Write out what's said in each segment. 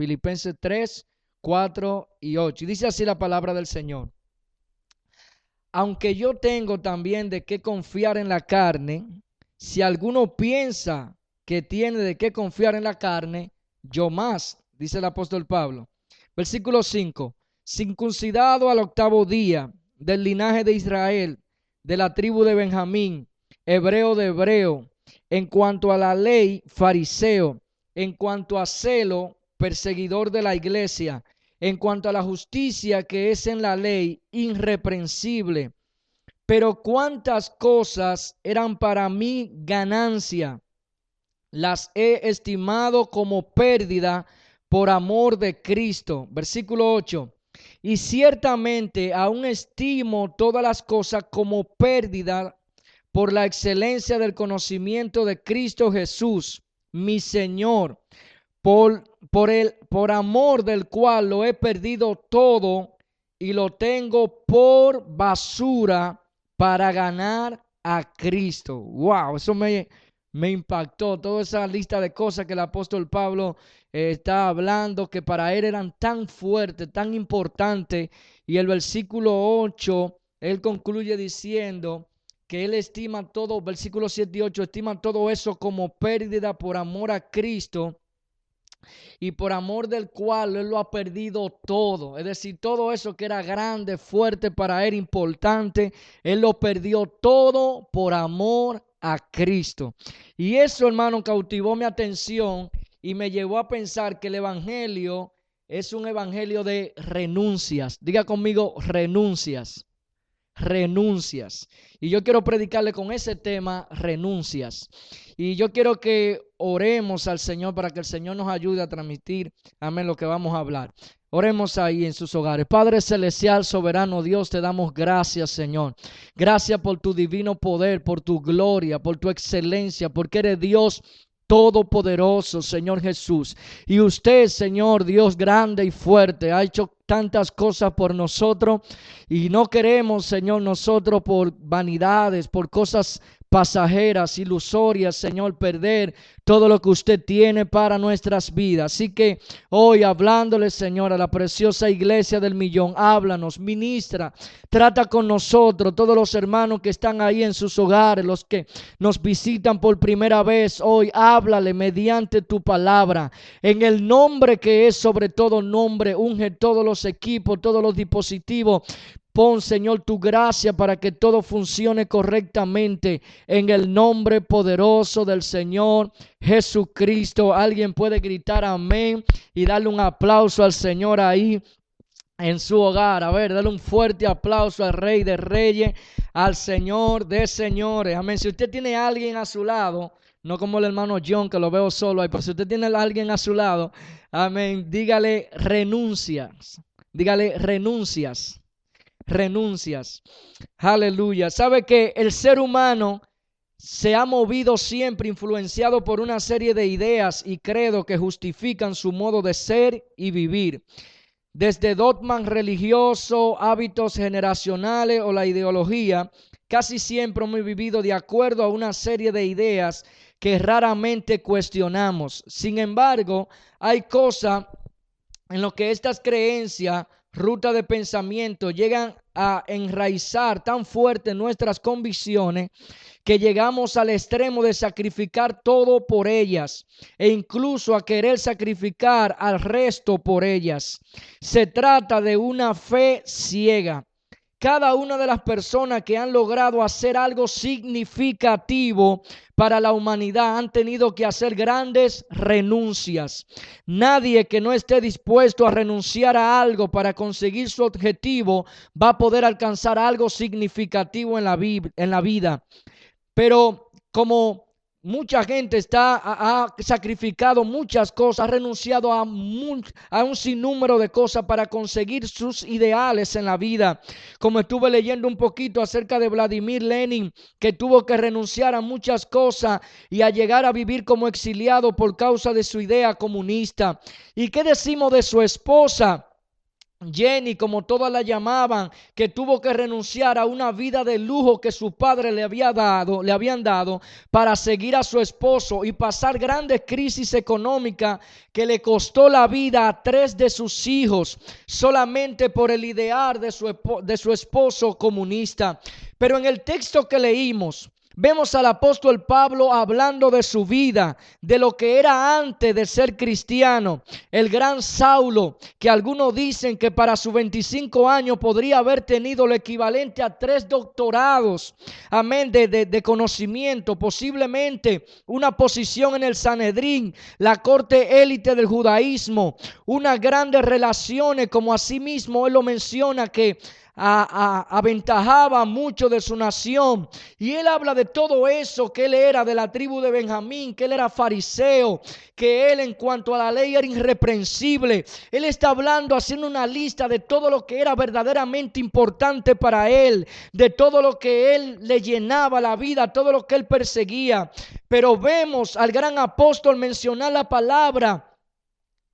Filipenses 3, 4 y 8. Y dice así la palabra del Señor. Aunque yo tengo también de qué confiar en la carne, si alguno piensa que tiene de qué confiar en la carne, yo más, dice el apóstol Pablo. Versículo 5. Circuncidado al octavo día del linaje de Israel, de la tribu de Benjamín, hebreo de hebreo, en cuanto a la ley, fariseo, en cuanto a celo, perseguidor de la iglesia, en cuanto a la justicia que es en la ley, irreprensible. Pero cuántas cosas eran para mí ganancia, las he estimado como pérdida por amor de Cristo. Versículo 8. Y ciertamente aún estimo todas las cosas como pérdida por la excelencia del conocimiento de Cristo Jesús, mi Señor, por, por, el, por amor del cual lo he perdido todo y lo tengo por basura para ganar a Cristo. Wow, eso me, me impactó. Toda esa lista de cosas que el apóstol Pablo eh, está hablando, que para él eran tan fuertes, tan importantes. Y el versículo 8, él concluye diciendo que él estima todo, versículo 7 y 8, estima todo eso como pérdida por amor a Cristo y por amor del cual él lo ha perdido todo. Es decir, todo eso que era grande, fuerte para él, importante, él lo perdió todo por amor a Cristo. Y eso, hermano, cautivó mi atención y me llevó a pensar que el Evangelio es un Evangelio de renuncias. Diga conmigo, renuncias. Renuncias. Y yo quiero predicarle con ese tema, renuncias. Y yo quiero que oremos al Señor para que el Señor nos ayude a transmitir, amén, lo que vamos a hablar. Oremos ahí en sus hogares. Padre Celestial, soberano Dios, te damos gracias, Señor. Gracias por tu divino poder, por tu gloria, por tu excelencia, porque eres Dios todopoderoso, Señor Jesús. Y usted, Señor, Dios grande y fuerte, ha hecho tantas cosas por nosotros y no queremos, Señor, nosotros por vanidades, por cosas pasajeras, ilusorias, Señor, perder todo lo que usted tiene para nuestras vidas. Así que hoy hablándole, Señor, a la preciosa iglesia del millón, háblanos, ministra, trata con nosotros, todos los hermanos que están ahí en sus hogares, los que nos visitan por primera vez hoy, háblale mediante tu palabra. En el nombre que es sobre todo nombre, unge todos los equipos, todos los dispositivos, Pon, Señor, tu gracia para que todo funcione correctamente en el nombre poderoso del Señor Jesucristo. Alguien puede gritar amén y darle un aplauso al Señor ahí en su hogar. A ver, dale un fuerte aplauso al Rey de Reyes, al Señor de Señores. Amén. Si usted tiene a alguien a su lado, no como el hermano John que lo veo solo ahí, pero si usted tiene a alguien a su lado, amén, dígale renuncias. Dígale renuncias renuncias. Aleluya. Sabe que el ser humano se ha movido siempre influenciado por una serie de ideas y credo que justifican su modo de ser y vivir. Desde dogmas religioso, hábitos generacionales o la ideología, casi siempre hemos vivido de acuerdo a una serie de ideas que raramente cuestionamos. Sin embargo, hay cosas en lo que estas creencias ruta de pensamiento llegan a enraizar tan fuerte nuestras convicciones que llegamos al extremo de sacrificar todo por ellas e incluso a querer sacrificar al resto por ellas. Se trata de una fe ciega cada una de las personas que han logrado hacer algo significativo para la humanidad han tenido que hacer grandes renuncias. Nadie que no esté dispuesto a renunciar a algo para conseguir su objetivo va a poder alcanzar algo significativo en la, vida. Pero como Mucha gente está, ha, sacrificado muchas cosas, ha renunciado a, a, un sinnúmero de cosas para conseguir sus ideales en la vida. Como estuve leyendo un poquito acerca de Vladimir Lenin, que tuvo que renunciar a muchas cosas y a llegar a vivir como exiliado por causa de su idea comunista. ¿Y qué decimos de su esposa? Jenny, como todas la llamaban, que tuvo que renunciar a una vida de lujo que su padre le había dado, le habían dado para seguir a su esposo y pasar grandes crisis económicas que le costó la vida a tres de sus hijos solamente por el ideal de su, de su esposo comunista. Pero en el texto que leímos, Vemos al apóstol Pablo hablando de su vida, de lo que era antes de ser cristiano. El gran Saulo, que algunos dicen que para sus 25 años podría haber tenido lo equivalente a tres doctorados, amén, de, de conocimiento, posiblemente una posición en el Sanedrín, la corte élite del judaísmo, unas grandes relaciones, como asimismo él lo menciona, que aventajaba mucho de su nación. Y él habla de todo eso, que él era de la tribu de Benjamín, que él era fariseo, que él en cuanto a la ley era irreprensible. Él está hablando, haciendo una lista de todo lo que era verdaderamente importante para él, de todo lo que él le llenaba la vida, todo lo que él perseguía. Pero vemos al gran apóstol mencionar la palabra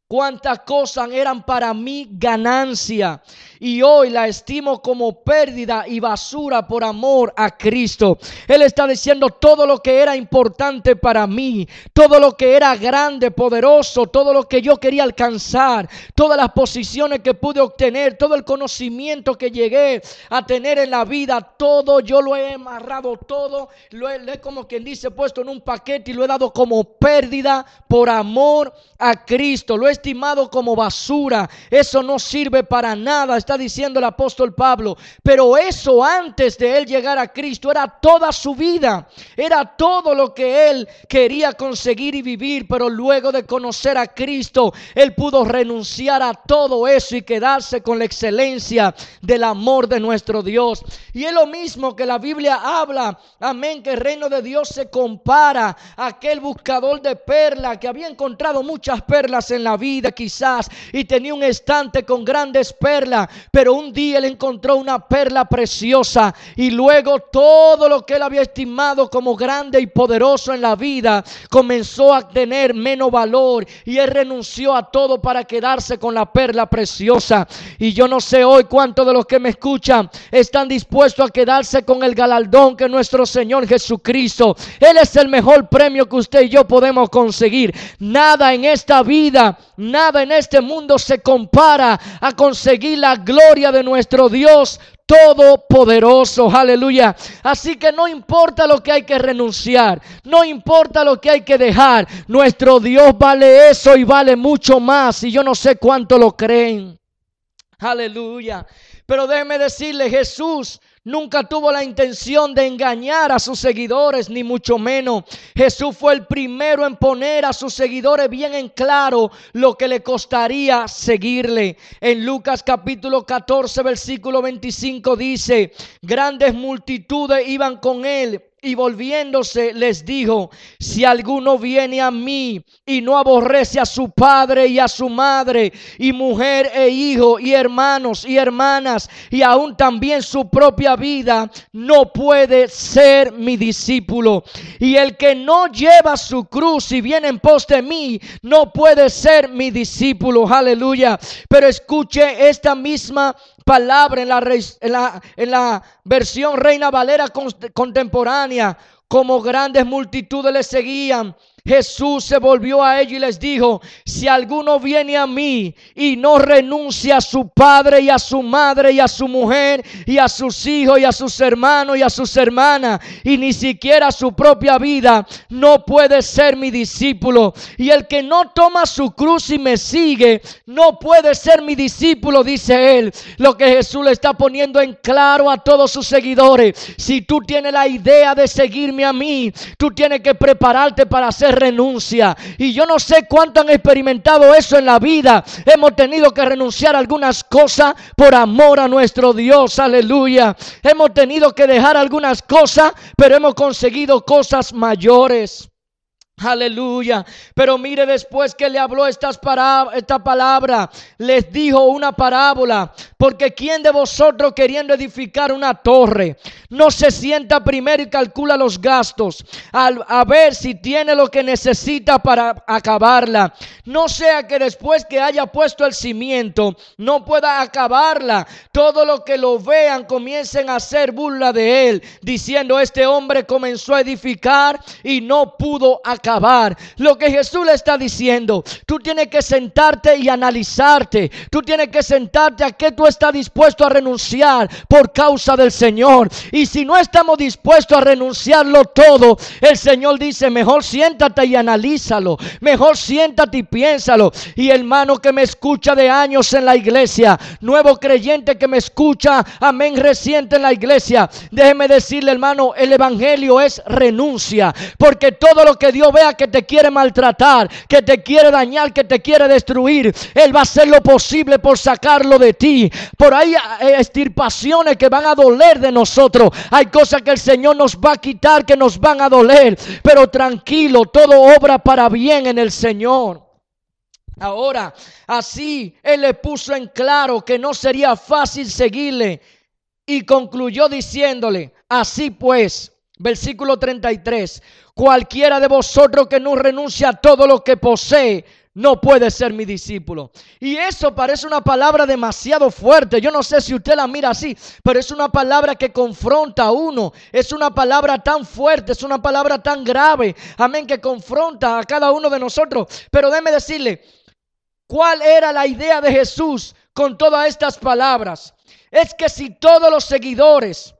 Cuántas cosas eran para mí ganancia y hoy la estimo como pérdida y basura por amor a Cristo. Él está diciendo todo lo que era importante para mí, todo lo que era grande, poderoso, todo lo que yo quería alcanzar, todas las posiciones que pude obtener, todo el conocimiento que llegué a tener en la vida, todo yo lo he amarrado, todo lo he, como quien dice, puesto en un paquete y lo he dado como pérdida por amor a Cristo. Lo he estimado como basura. Eso no sirve para nada, está diciendo el apóstol Pablo. Pero eso antes de él llegar a Cristo era toda su vida. Era todo lo que él quería conseguir y vivir. Pero luego de conocer a Cristo, él pudo renunciar a todo eso y quedarse con la excelencia del amor de nuestro Dios. Y es lo mismo que la Biblia habla. Amén, que el reino de Dios se compara a aquel buscador de perla que había encontrado muchas perlas en la vida quizás y tenía un estante con grandes perlas, pero un día él encontró una perla preciosa y luego todo lo que él había estimado como grande y poderoso en la vida comenzó a tener menos valor y él renunció a todo para quedarse con la perla preciosa. Y yo no sé hoy cuántos de los que me escuchan están dispuestos a quedarse con el galardón que nuestro Señor Jesucristo. Él es el mejor premio que usted y yo podemos conseguir. Nada en esta vida Nada en este mundo se compara a conseguir la gloria de nuestro Dios todopoderoso, aleluya. Así que no importa lo que hay que renunciar, no importa lo que hay que dejar, nuestro Dios vale eso y vale mucho más y yo no sé cuánto lo creen. Aleluya. Pero déjeme decirle, Jesús Nunca tuvo la intención de engañar a sus seguidores, ni mucho menos. Jesús fue el primero en poner a sus seguidores bien en claro lo que le costaría seguirle. En Lucas capítulo 14, versículo 25 dice, grandes multitudes iban con él y volviéndose les dijo, si alguno viene a mí y no aborrece a su padre y a su madre y mujer e hijo y hermanos y hermanas y aún también su propia vida, no puede ser mi discípulo. Y el que no lleva su cruz y viene en pos de mí, no puede ser mi discípulo. Aleluya. Pero escuche esta misma palabra en la, en la, versión Reina Valera contemporánea, como grandes multitudes le seguían Jesús se volvió a ellos y les dijo, si alguno viene a mí y no renuncia a su padre y a su madre y a su mujer y a sus hijos y a sus hermanos y a sus hermanas y ni siquiera a su propia vida, no puede ser mi discípulo. Y el que no toma su cruz y me sigue, no puede ser mi discípulo, dice él. Lo que Jesús le está poniendo en claro a todos sus seguidores. Si tú tienes la idea de seguirme a mí, tú tienes que prepararte para ser renuncia. Y yo no sé cuánto han experimentado eso en la vida. Hemos tenido que renunciar a algunas cosas por amor a nuestro Dios. Aleluya. Hemos tenido que dejar algunas cosas, pero hemos conseguido cosas mayores. Aleluya. Pero mire después que le habló estas esta palabra, les dijo una parábola. Porque quien de vosotros queriendo edificar una torre, no se sienta primero y calcula los gastos, al, a ver si tiene lo que necesita para acabarla. No sea que después que haya puesto el cimiento, no pueda acabarla. Todo lo que lo vean comiencen a hacer burla de él, diciendo, este hombre comenzó a edificar y no pudo acabar Lo que Jesús le está diciendo, tú tienes que sentarte y analizarte. Tú tienes que sentarte a qué tú estás dispuesto a renunciar por causa del Señor. Y si no estamos dispuestos a renunciarlo todo, el Señor dice, mejor siéntate y analízalo. Mejor siéntate y piénsalo. Y hermano que me escucha de años en la iglesia, nuevo creyente que me escucha, amén, reciente en la iglesia, déjeme decirle hermano, el Evangelio es renuncia. Porque todo lo que Dios vea que te quiere maltratar, que te quiere dañar, que te quiere destruir, Él va a hacer lo posible por sacarlo de ti. Por ahí hay estirpaciones que van a doler de nosotros. Hay cosas que el Señor nos va a quitar que nos van a doler. Pero tranquilo, todo obra para bien en el Señor. Ahora, así Él le puso en claro que no sería fácil seguirle y concluyó diciéndole, así pues, versículo 33, Cualquiera de vosotros que no renuncia a todo lo que posee, no puede ser mi discípulo. Y eso parece una palabra demasiado fuerte. Yo no sé si usted la mira así, pero es una palabra que confronta a uno. Es una palabra tan fuerte, es una palabra tan grave. Amén, que confronta a cada uno de nosotros. Pero déme decirle, ¿cuál era la idea de Jesús con todas estas palabras? Es que si todos los seguidores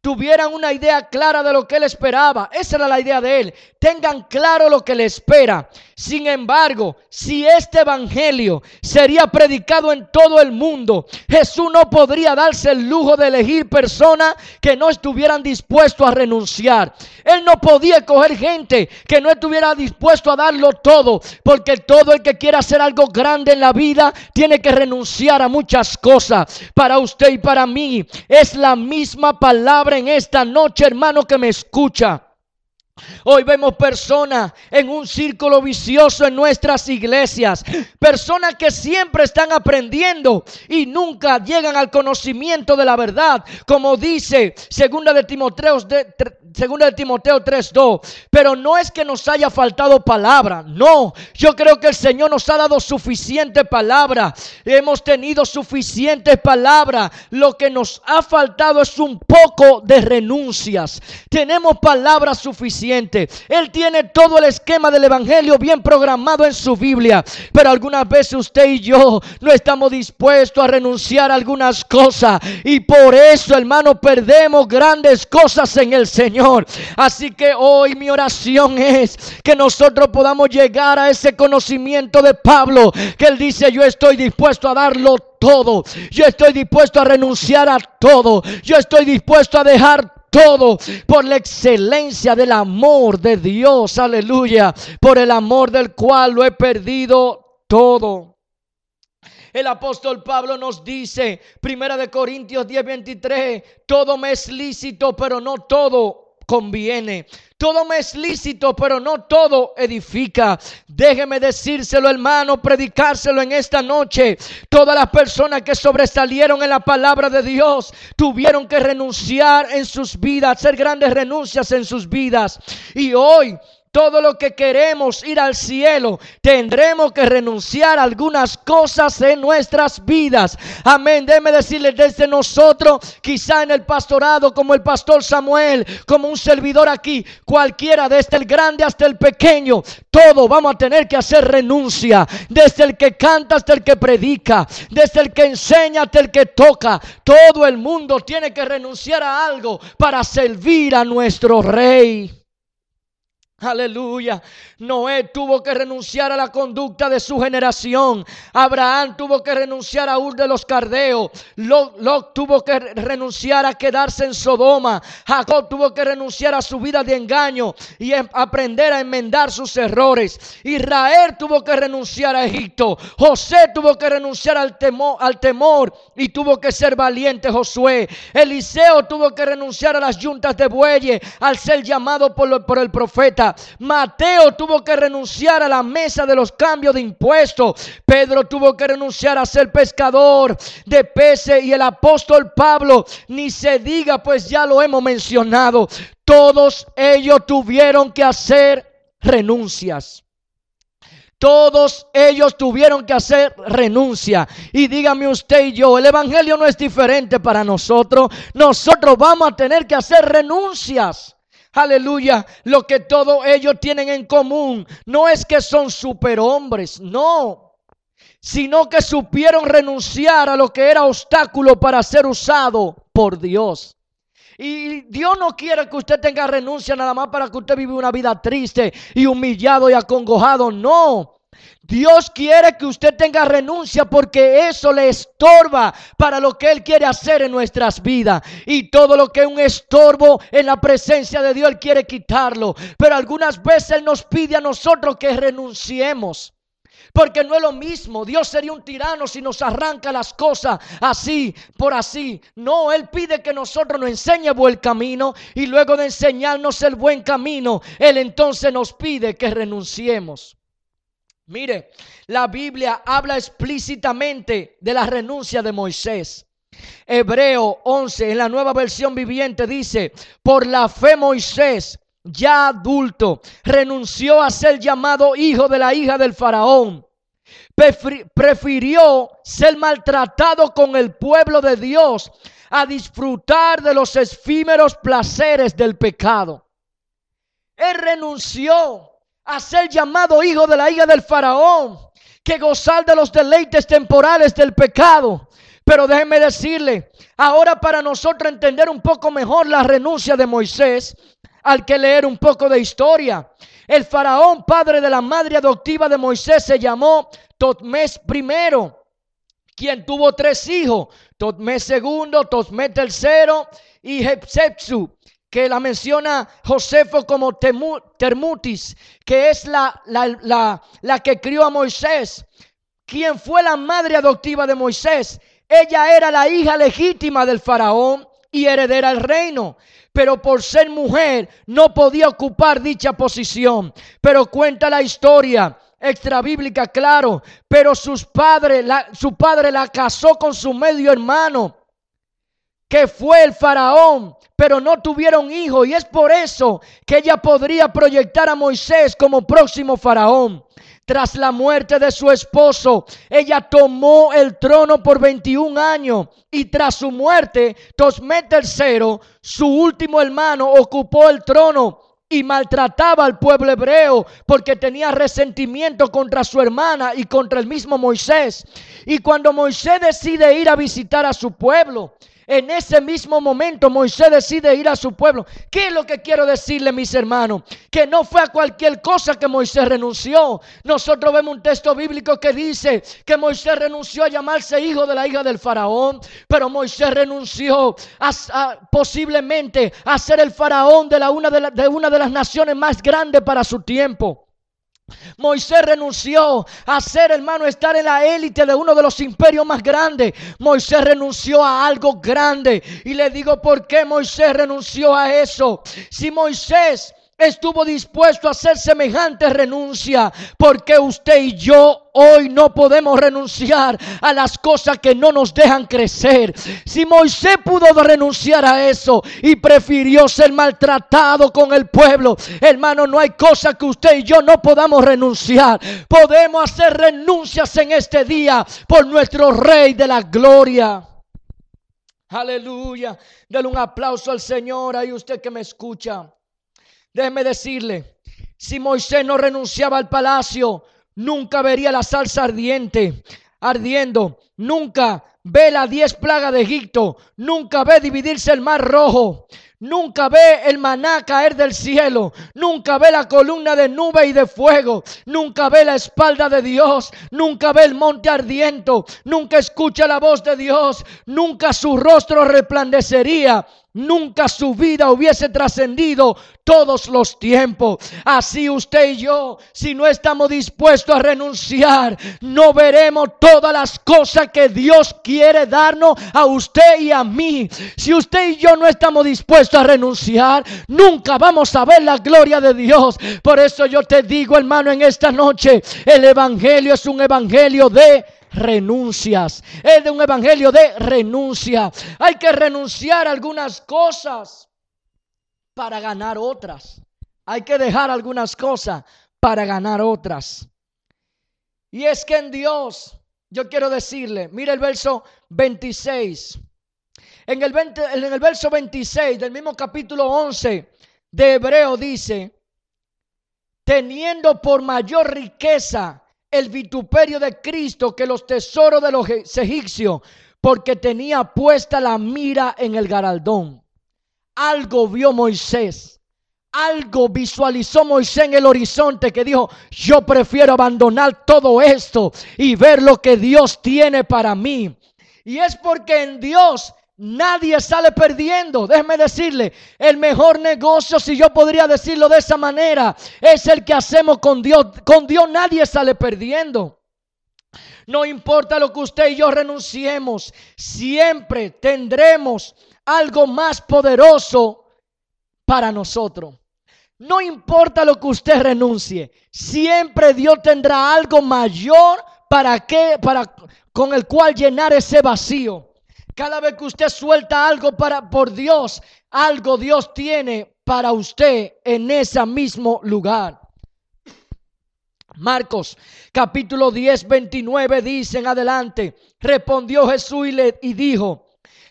tuvieran una idea clara de lo que él esperaba. Esa era la idea de él. Tengan claro lo que le espera. Sin embargo, si este evangelio sería predicado en todo el mundo, Jesús no podría darse el lujo de elegir personas que no estuvieran dispuestos a renunciar. Él no podía coger gente que no estuviera dispuesto a darlo todo, porque todo el que quiera hacer algo grande en la vida tiene que renunciar a muchas cosas. Para usted y para mí es la misma palabra en esta noche, hermano, que me escucha. Hoy vemos personas en un círculo vicioso en nuestras iglesias. Personas que siempre están aprendiendo y nunca llegan al conocimiento de la verdad. Como dice segunda de Timoteo, segunda de Timoteo 3.2. Pero no es que nos haya faltado palabra. No, yo creo que el Señor nos ha dado suficiente palabra. Hemos tenido suficiente palabra. Lo que nos ha faltado es un poco de renuncias. Tenemos palabra suficiente. Él tiene todo el esquema del Evangelio bien programado en su Biblia. Pero algunas veces usted y yo no estamos dispuestos a renunciar a algunas cosas. Y por eso, hermano, perdemos grandes cosas en el Así que hoy mi oración es que nosotros podamos llegar a ese conocimiento de Pablo, que él dice, yo estoy dispuesto a darlo todo, yo estoy dispuesto a renunciar a todo, yo estoy dispuesto a dejar todo por la excelencia del amor de Dios, aleluya, por el amor del cual lo he perdido todo. El apóstol Pablo nos dice, Primera de Corintios 10:23, todo me es lícito, pero no todo conviene. Todo me es lícito, pero no todo edifica. Déjeme decírselo, hermano, predicárselo en esta noche. Todas las personas que sobresalieron en la palabra de Dios tuvieron que renunciar en sus vidas, hacer grandes renuncias en sus vidas. Y hoy todo lo que queremos ir al cielo, tendremos que renunciar a algunas cosas en nuestras vidas. Amén. Déjeme decirle desde nosotros, quizá en el pastorado, como el pastor Samuel, como un servidor aquí, cualquiera, desde el grande hasta el pequeño, todo vamos a tener que hacer renuncia. Desde el que canta hasta el que predica, desde el que enseña hasta el que toca. Todo el mundo tiene que renunciar a algo para servir a nuestro rey. Aleluya. Noé tuvo que renunciar a la conducta de su generación. Abraham tuvo que renunciar a Ur de los Cardeos. Lot, tuvo que renunciar a quedarse en Sodoma. Jacob tuvo que renunciar a su vida de engaño y em, aprender a enmendar sus errores. Israel tuvo que renunciar a Egipto. José tuvo que renunciar al temor, al temor y tuvo que ser valiente Josué. Eliseo tuvo que renunciar a las yuntas de bueyes al ser llamado por, por el profeta. Mateo tuvo que renunciar a la mesa de los cambios de impuestos. Pedro tuvo que renunciar a ser pescador de peces y el apóstol Pablo, ni se diga, pues ya lo hemos mencionado. Todos ellos tuvieron que hacer renuncias. Todos ellos tuvieron que hacer renuncia. Y dígame usted y yo, el Evangelio no es diferente para nosotros. Nosotros vamos a tener que hacer renuncias. Aleluya. Lo que todos ellos tienen en común no es que son superhombres, no. Sino que supieron renunciar a lo que era obstáculo para ser usado por Dios. Y Dios no quiere que usted tenga renuncia nada más para que usted viva una vida triste y humillado y acongojado. No. Dios quiere que usted tenga renuncia porque eso le estorba para lo que Él quiere hacer en nuestras vidas. Y todo lo que es un estorbo en la presencia de Dios, Él quiere quitarlo. Pero algunas veces Él nos pide a nosotros que renunciemos. Porque no es lo mismo. Dios sería un tirano si nos arranca las cosas así, por así. No, Él pide que nosotros nos enseñe buen camino y luego de enseñarnos el buen camino, Él entonces nos pide que renunciemos. Mire, la Biblia habla explícitamente de la renuncia de Moisés. Hebreo 11 en la nueva versión viviente dice, por la fe Moisés ya adulto, renunció a ser llamado hijo de la hija del faraón. Prefirió ser maltratado con el pueblo de Dios a disfrutar de los efímeros placeres del pecado. Él renunció a ser llamado hijo de la hija del faraón, que gozar de los deleites temporales del pecado. Pero déjeme decirle, ahora para nosotros entender un poco mejor la renuncia de Moisés, al que leer un poco de historia. El faraón, padre de la madre adoptiva de Moisés, se llamó Totmés I, quien tuvo tres hijos, Totmés II, Totmés III y Hepsepsu, que la menciona Josefo como Termutis, que es la, la, la que crió a Moisés, quien fue la madre adoptiva de Moisés. Ella era la hija legítima del faraón y heredera del reino pero por ser mujer no podía ocupar dicha posición. Pero cuenta la historia extra bíblica, claro, pero sus padres, su padre la casó con su medio hermano, que fue el faraón, pero no tuvieron hijo y es por eso que ella podría proyectar a Moisés como próximo faraón. Tras la muerte de su esposo, ella tomó el trono por 21 años y tras su muerte, Tosmet III, su último hermano, ocupó el trono y maltrataba al pueblo hebreo porque tenía resentimiento contra su hermana y contra el mismo Moisés. Y cuando Moisés decide ir a visitar a su pueblo, en ese mismo momento Moisés decide ir a su pueblo. ¿Qué es lo que quiero decirle, mis hermanos? Que no fue a cualquier cosa que Moisés renunció. Nosotros vemos un texto bíblico que dice que Moisés renunció a llamarse hijo de la hija del faraón, pero Moisés renunció a, posiblemente a ser el faraón de, la, una de, de una de las naciones más grandes para su tiempo. Moisés renunció a ser, hermano, estar en la élite de uno de los imperios más grandes. Moisés renunció a algo grande. Y le digo por qué Moisés renunció a eso. Si Moisés estuvo dispuesto a hacer semejante renuncia, porque usted y yo hoy no podemos renunciar a las cosas que no nos dejan crecer. Si Moisés pudo renunciar a eso y prefirió ser maltratado con el pueblo, hermano, no hay cosa que usted y yo no podamos renunciar. Podemos hacer renuncias en este día por nuestro Rey de la Gloria. Aleluya. Dale un aplauso al Señor ahí usted que me escucha. Déjeme decirle, si Moisés no renunciaba al palacio, nunca vería la salsa ardiente, ardiendo, nunca ve las diez plagas de Egipto, nunca ve dividirse el mar rojo, Nunca ve el maná caer del cielo. Nunca ve la columna de nube y de fuego. Nunca ve la espalda de Dios. Nunca ve el monte ardiendo. Nunca escucha la voz de Dios. Nunca su rostro resplandecería nunca su vida hubiese trascendido todos los tiempos. Así usted y yo, si no estamos dispuestos a renunciar, no veremos todas las cosas que Dios quiere darnos a usted y a mí. Si usted y yo no estamos dispuestos a renunciar, nunca vamos a ver la gloria de Dios. Por eso yo te digo, hermano, en esta noche, el Evangelio es un Evangelio de renuncias. Es de un evangelio de renuncia. Hay que renunciar a algunas cosas para ganar otras. Hay que dejar algunas cosas para ganar otras. Y es que en Dios, yo quiero decirle, mire el verso 26. En el, en el verso 26 del mismo capítulo 11 de Hebreo dice, teniendo por mayor riqueza el vituperio de Cristo que los tesoros de los egipcios, porque tenía puesta la mira en el garaldón. Algo vio Moisés, algo visualizó Moisés en el horizonte que dijo, yo prefiero abandonar todo esto y ver lo que Dios tiene para mí. Y es porque en Dios Nadie sale perdiendo. Déjeme decirle, el mejor negocio, si yo podría decirlo de esa manera, es el que hacemos con Dios. Con Dios nadie sale perdiendo. No importa lo que usted y yo renunciemos, siempre tendremos algo más poderoso para nosotros. No importa lo que usted renuncie, siempre Dios tendrá algo mayor para que para con el cual llenar ese vacío. Cada vez que usted suelta algo para por Dios, algo Dios tiene para usted en ese mismo lugar. Marcos capítulo 10, 29 dicen adelante, respondió Jesús y, le, y dijo,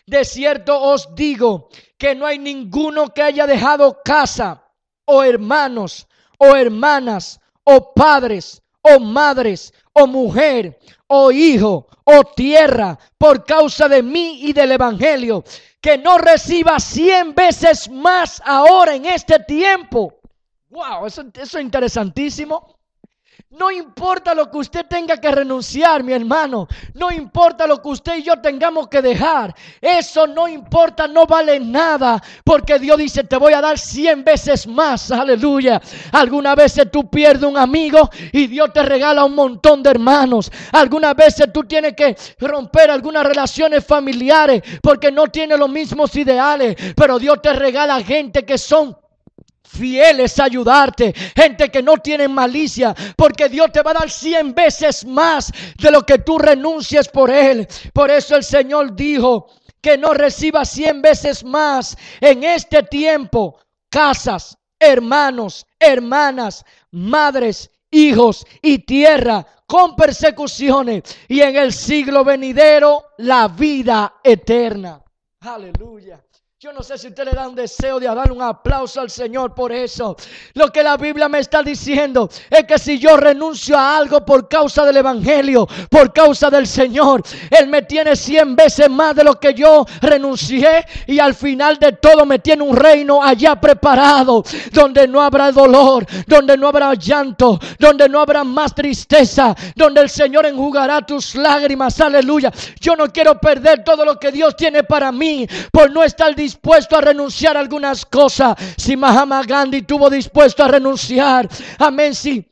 de cierto os digo que no hay ninguno que haya dejado casa o hermanos o hermanas o padres o madres o mujer o hijo o tierra por causa de mí y del Evangelio, que no reciba cien veces más ahora en este tiempo. Wow, eso, eso es interesantísimo. No importa lo que usted tenga que renunciar, mi hermano. No importa lo que usted y yo tengamos que dejar. Eso no importa, no vale nada. Porque Dios dice, te voy a dar cien veces más. Aleluya. Algunas veces tú pierdes un amigo y Dios te regala un montón de hermanos. Algunas veces tú tienes que romper algunas relaciones familiares porque no tienes los mismos ideales. Pero Dios te regala gente que son fieles a ayudarte, gente que no tiene malicia, porque Dios te va a dar cien veces más de lo que tú renuncies por Él. Por eso el Señor dijo que no reciba cien veces más en este tiempo casas, hermanos, hermanas, madres, hijos y tierra con persecuciones y en el siglo venidero la vida eterna. Aleluya. Yo no sé si usted le da un deseo de dar un aplauso al Señor por eso. Lo que la Biblia me está diciendo es que si yo renuncio a algo por causa del Evangelio, por causa del Señor, Él me tiene cien veces más de lo que yo renuncié y al final de todo me tiene un reino allá preparado, donde no habrá dolor, donde no habrá llanto, donde no habrá más tristeza, donde el Señor enjugará tus lágrimas. Aleluya. Yo no quiero perder todo lo que Dios tiene para mí por no estar dispuesto a renunciar a algunas cosas, si Mahatma Gandhi tuvo dispuesto a renunciar, amén, sí.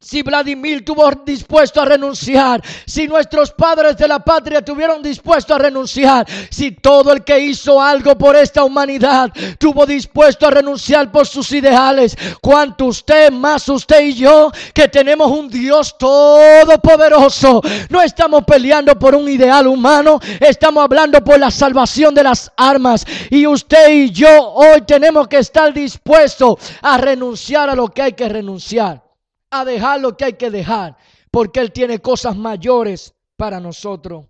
Si Vladimir tuvo dispuesto a renunciar, si nuestros padres de la patria tuvieron dispuesto a renunciar, si todo el que hizo algo por esta humanidad tuvo dispuesto a renunciar por sus ideales, cuanto usted, más usted y yo, que tenemos un Dios todopoderoso, no estamos peleando por un ideal humano, estamos hablando por la salvación de las armas. Y usted y yo hoy tenemos que estar dispuestos a renunciar a lo que hay que renunciar a dejar lo que hay que dejar, porque Él tiene cosas mayores para nosotros.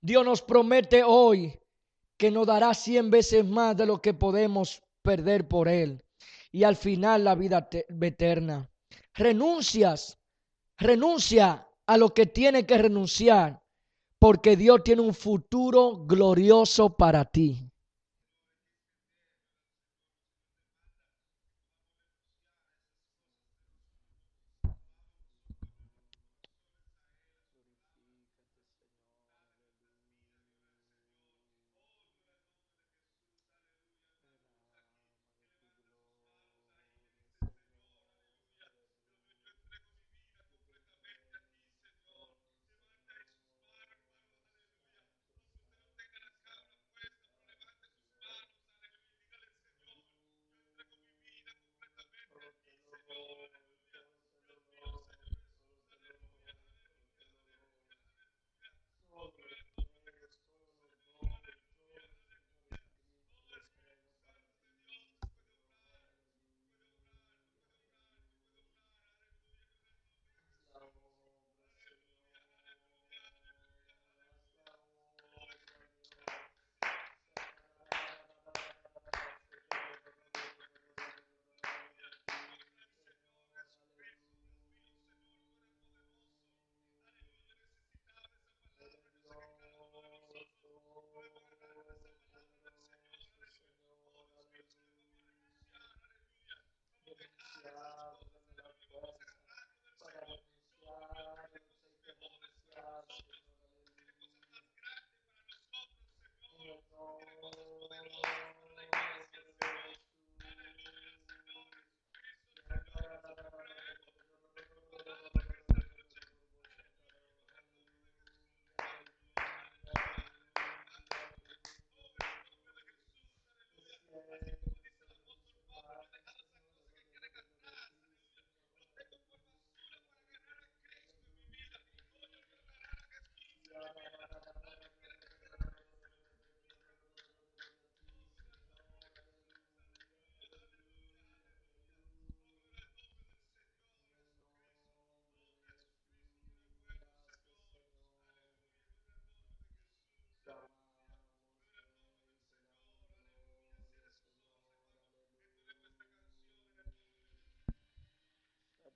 Dios nos promete hoy que nos dará cien veces más de lo que podemos perder por Él. Y al final la vida eterna. Renuncias, renuncia a lo que tiene que renunciar, porque Dios tiene un futuro glorioso para ti.